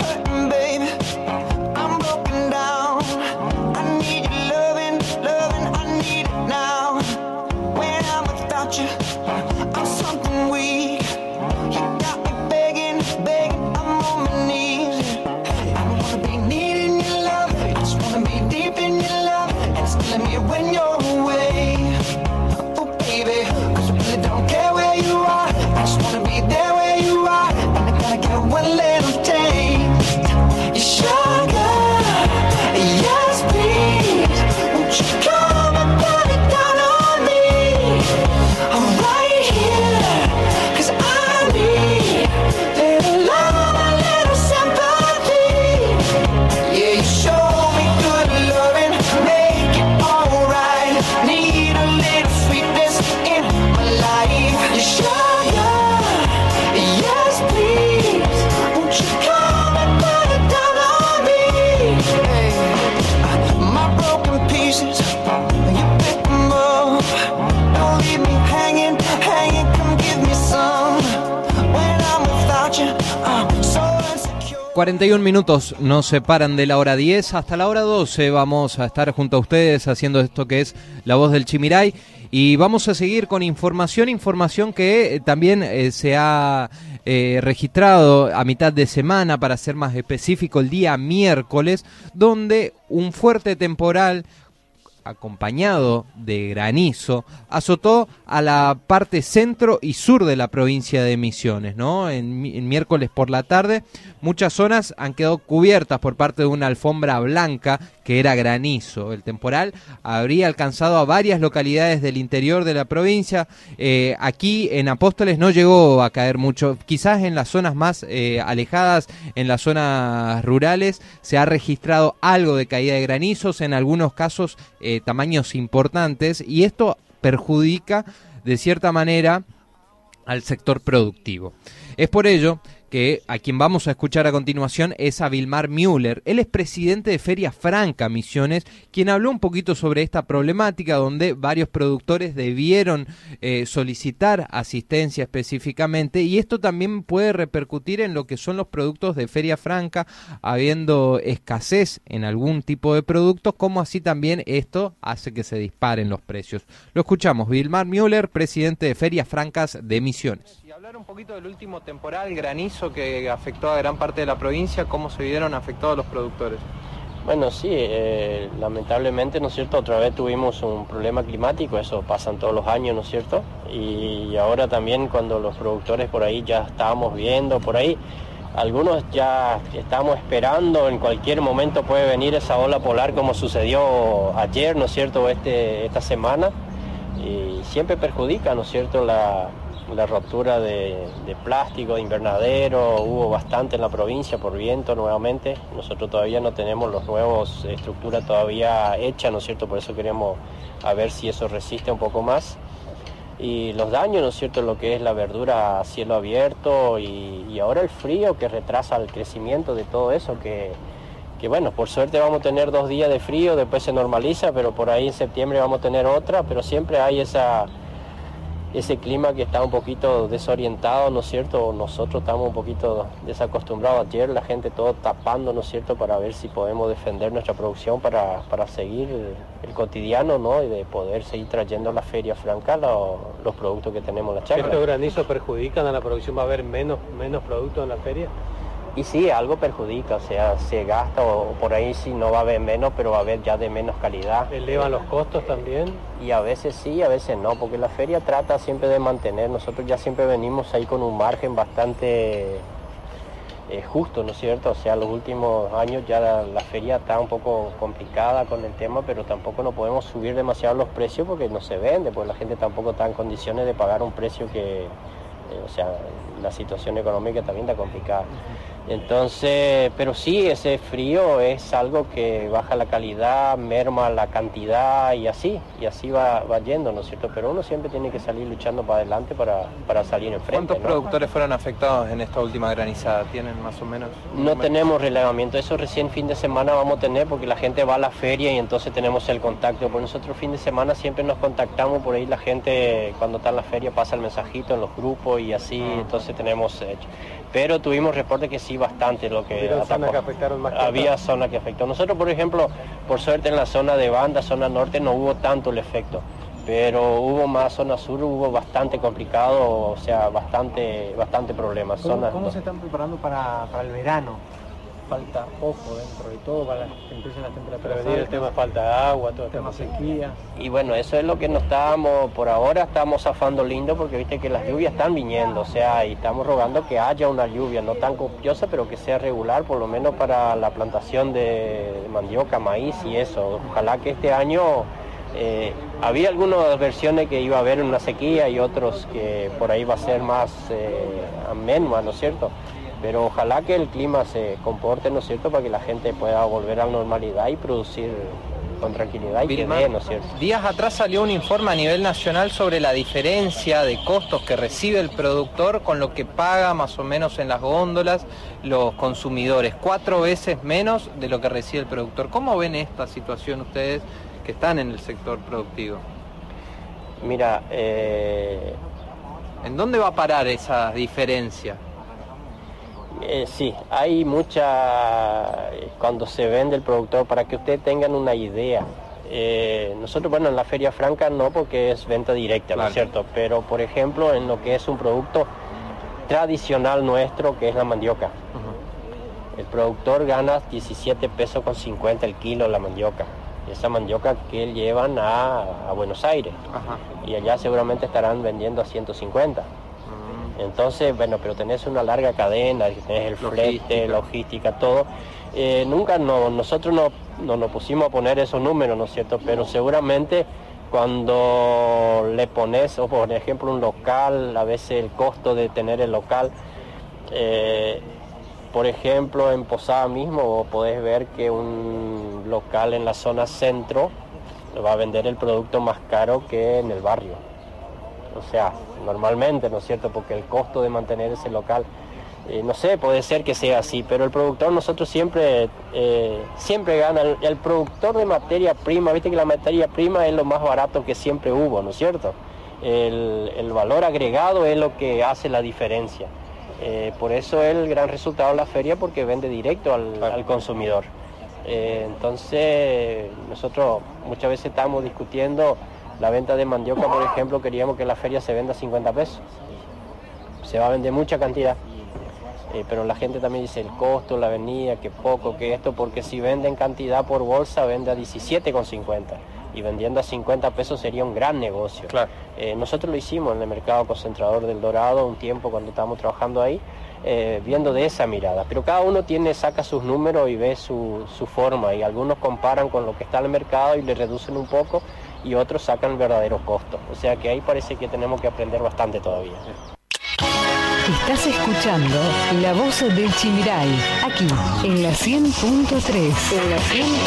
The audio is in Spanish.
Hey. 41 minutos nos separan de la hora 10 hasta la hora 12 vamos a estar junto a ustedes haciendo esto que es La Voz del Chimiray. Y vamos a seguir con información, información que eh, también eh, se ha eh, registrado a mitad de semana, para ser más específico, el día miércoles, donde un fuerte temporal acompañado de granizo, azotó a la parte centro y sur de la provincia de Misiones, ¿no? En, mi- en miércoles por la tarde, muchas zonas han quedado cubiertas por parte de una alfombra blanca que era granizo. El temporal habría alcanzado a varias localidades del interior de la provincia. Eh, aquí en Apóstoles no llegó a caer mucho, quizás en las zonas más eh, alejadas, en las zonas rurales, se ha registrado algo de caída de granizos, en algunos casos eh, tamaños importantes, y esto perjudica de cierta manera al sector productivo. Es por ello que a quien vamos a escuchar a continuación es a Vilmar Müller. Él es presidente de Feria Franca Misiones, quien habló un poquito sobre esta problemática donde varios productores debieron eh, solicitar asistencia específicamente y esto también puede repercutir en lo que son los productos de Feria Franca, habiendo escasez en algún tipo de productos, como así también esto hace que se disparen los precios. Lo escuchamos, Vilmar Müller, presidente de Ferias Francas de Misiones. Hablar un poquito del último temporal granizo que afectó a gran parte de la provincia, cómo se vieron afectados los productores. Bueno, sí, eh, lamentablemente, ¿no es cierto? Otra vez tuvimos un problema climático, eso pasan todos los años, ¿no es cierto? Y ahora también cuando los productores por ahí ya estábamos viendo, por ahí, algunos ya estamos esperando, en cualquier momento puede venir esa ola polar como sucedió ayer, ¿no es cierto? Este, esta semana, y siempre perjudica, ¿no es cierto? La, la ruptura de, plástico, de invernadero, hubo bastante en la provincia por viento nuevamente. Nosotros todavía no tenemos los nuevos estructuras todavía hechas, ¿no es cierto? Por eso queremos a ver si eso resiste un poco más. Y los daños, ¿no es cierto? Lo que es la verdura a cielo abierto y, y ahora el frío que retrasa el crecimiento de todo eso, que, que bueno, por suerte vamos a tener dos días de frío, después se normaliza, pero por ahí en septiembre vamos a tener otra, pero siempre hay esa ese clima que está un poquito desorientado, ¿no es cierto? Nosotros estamos un poquito desacostumbrados. Ayer la gente todo tapando, ¿no es cierto? Para ver si podemos defender nuestra producción para, para seguir el, el cotidiano, ¿no? Y de poder seguir trayendo a la feria franca lo- los productos que tenemos en la chacra. ¿Estos granizos perjudican a la producción? ¿Va a haber menos, menos productos en la feria? Y sí, algo perjudica, o sea, se gasta o, o por ahí sí no va a haber menos, pero va a haber ya de menos calidad. ¿Elevan los costos también? Y a veces sí, a veces no, porque la feria trata siempre de mantener, nosotros ya siempre venimos ahí con un margen bastante eh, justo, ¿no es cierto? O sea, los últimos años ya la, la feria está un poco complicada con el tema, pero tampoco no podemos subir demasiado los precios porque no se vende, porque la gente tampoco está en condiciones de pagar un precio que, eh, o sea, la situación económica también está complicada. Entonces, pero sí, ese frío es algo que baja la calidad, merma la cantidad y así, y así va, va yendo, ¿no es cierto? Pero uno siempre tiene que salir luchando para adelante para, para salir enfrente. ¿Cuántos ¿no? productores fueron afectados en esta última granizada? ¿Tienen más o menos? No tenemos relevamiento, eso recién fin de semana vamos a tener porque la gente va a la feria y entonces tenemos el contacto. Por nosotros fin de semana siempre nos contactamos por ahí, la gente cuando está en la feria pasa el mensajito en los grupos y así, entonces tenemos... eh, pero tuvimos reporte que sí bastante lo que Hubieron atacó. zonas que afectaron más que Había otras. zonas que afectó. Nosotros, por ejemplo, por suerte en la zona de banda, zona norte, no hubo tanto el efecto. Pero hubo más zona sur, hubo bastante complicado, o sea, bastante, bastante problemas. ¿Cómo, Zona- cómo se están preparando para, para el verano? Falta poco dentro de todo para que empiecen las temperaturas Prevenir el tema falta de agua, todo el tema tema sequía. Y bueno, eso es lo que nos estábamos, por ahora estamos zafando lindo porque viste que las lluvias están viniendo, o sea, y estamos rogando que haya una lluvia, no tan copiosa, pero que sea regular, por lo menos para la plantación de mandioca, maíz y eso. Ojalá que este año eh, había algunas versiones que iba a haber una sequía y otros que por ahí va a ser más eh, amenua, ¿no es cierto? Pero ojalá que el clima se comporte, ¿no es cierto?, para que la gente pueda volver a la normalidad y producir con tranquilidad y que Vilma, dé, ¿no es cierto? Días atrás salió un informe a nivel nacional sobre la diferencia de costos que recibe el productor con lo que paga más o menos en las góndolas los consumidores, cuatro veces menos de lo que recibe el productor. ¿Cómo ven esta situación ustedes que están en el sector productivo? Mira, eh, ¿En dónde va a parar esa diferencia? Eh, sí, hay mucha, eh, cuando se vende el productor, para que ustedes tengan una idea, eh, nosotros, bueno, en la Feria Franca no porque es venta directa, ¿no es cierto? Pero, por ejemplo, en lo que es un producto tradicional nuestro, que es la mandioca, el productor gana 17 pesos con 50 el kilo la mandioca. Esa mandioca que llevan a, a Buenos Aires y allá seguramente estarán vendiendo a 150. Entonces, bueno, pero tenés una larga cadena, tenés el flete, Logística. todo. Eh, nunca no, nosotros no, no nos pusimos a poner esos números, ¿no es cierto? Pero seguramente cuando le pones, o por ejemplo un local, a veces el costo de tener el local, eh, por ejemplo en Posada mismo podés ver que un local en la zona centro va a vender el producto más caro que en el barrio. O sea, normalmente, ¿no es cierto? Porque el costo de mantener ese local, eh, no sé, puede ser que sea así, pero el productor nosotros siempre, eh, siempre gana. El, el productor de materia prima, viste que la materia prima es lo más barato que siempre hubo, ¿no es cierto? El, el valor agregado es lo que hace la diferencia. Eh, por eso es el gran resultado de la feria, porque vende directo al, al consumidor. Entonces, nosotros muchas veces estamos discutiendo la venta de mandioca, por ejemplo, queríamos que la feria se venda a 50 pesos. Se va a vender mucha cantidad. Eh, pero la gente también dice el costo, la avenida, que poco, que esto, porque si venden cantidad por bolsa, vende a 17,50 y vendiendo a 50 pesos sería un gran negocio. Claro. Eh, nosotros lo hicimos en el mercado concentrador del Dorado un tiempo cuando estábamos trabajando ahí, eh, viendo de esa mirada. Pero cada uno tiene, saca sus números y ve su, su forma y algunos comparan con lo que está en el mercado y le reducen un poco y otros sacan el verdadero costo. O sea que ahí parece que tenemos que aprender bastante todavía. Estás escuchando La Voz del Chimiray, aquí en la 100.3. En la 100.3.